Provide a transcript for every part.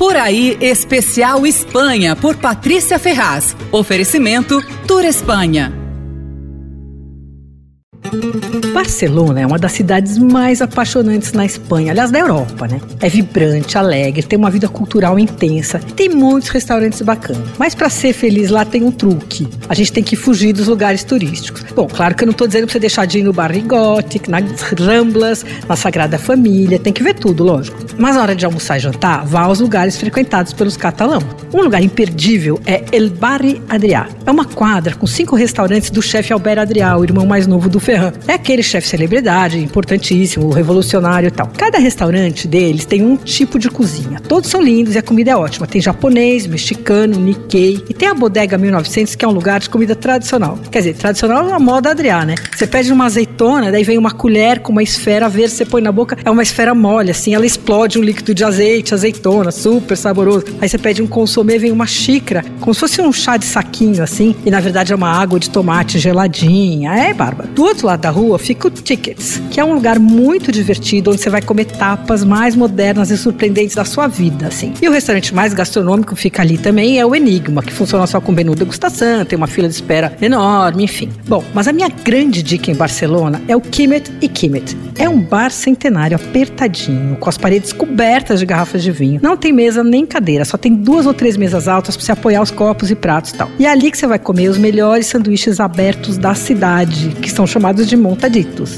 Por aí, especial Espanha, por Patrícia Ferraz. Oferecimento Tour Espanha. Barcelona é uma das cidades mais apaixonantes na Espanha, aliás, da Europa, né? É vibrante, alegre, tem uma vida cultural intensa, tem muitos restaurantes bacanas. Mas para ser feliz lá tem um truque. A gente tem que fugir dos lugares turísticos. Bom, claro que eu não tô dizendo pra você deixar de ir no Barri Gothic, nas Ramblas, na Sagrada Família, tem que ver tudo, lógico. Mas na hora de almoçar e jantar, vá aos lugares frequentados pelos catalãos. Um lugar imperdível é El Barri Adrià. É uma quadra com cinco restaurantes do chefe Albert Adrià, o irmão mais novo do Ferran. É aquele chefe celebridade, importantíssimo, revolucionário e tal. Cada restaurante deles tem um tipo de cozinha. Todos são lindos e a comida é ótima. Tem japonês, mexicano, Nikkei. E tem a Bodega 1900, que é um lugar de comida tradicional. Quer dizer, tradicional na moda Adrià, né? Você pede uma azeitona, daí vem uma colher com uma esfera verde, você põe na boca, é uma esfera mole, assim, ela explode um líquido de azeite, azeitona, super saboroso. Aí você pede um consomê, vem uma xícara, como se fosse um chá de saquinho, assim, e na verdade é uma água de tomate geladinha. É bárbaro. Do outro lado da rua fica o Tickets, que é um lugar muito divertido, onde você vai comer tapas mais modernas e surpreendentes da sua vida, assim. E o restaurante mais gastronômico fica ali também é o Enigma, que funciona só com menu degustação, tem uma fila de espera enorme, enfim. Bom, mas a minha grande dica em Barcelona é o Kimet e Kimet. É um bar centenário apertadinho, com as paredes cobertas de garrafas de vinho. Não tem mesa nem cadeira, só tem duas ou três mesas altas para você apoiar os copos e pratos e tal. E é ali que você vai comer os melhores sanduíches abertos da cidade, que são chamados de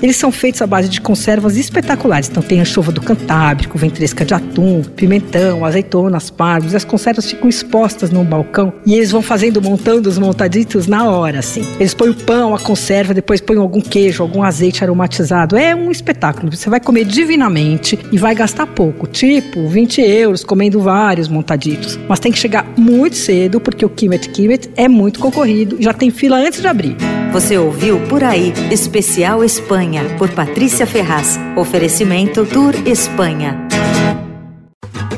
Eles são feitos à base de conservas espetaculares. Então tem anchova do Cantábrico, ventresca de atum, pimentão, azeitona, aspargos. As conservas ficam expostas num balcão e eles vão fazendo, montando os montaditos na hora, assim. Eles põem o pão, a conserva, depois põem algum queijo, algum azeite aromatizado. É um espetáculo. Você vai comer divinamente e vai gastar pouco, tipo 20 euros comendo vários montaditos. Mas tem que chegar muito cedo porque o Kimet Kimet é muito concorrido já tem fila antes de abrir. Você ouviu Por Aí, Especial Espanha, por Patrícia Ferraz. Oferecimento Tour Espanha.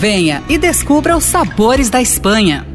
Venha e descubra os sabores da Espanha.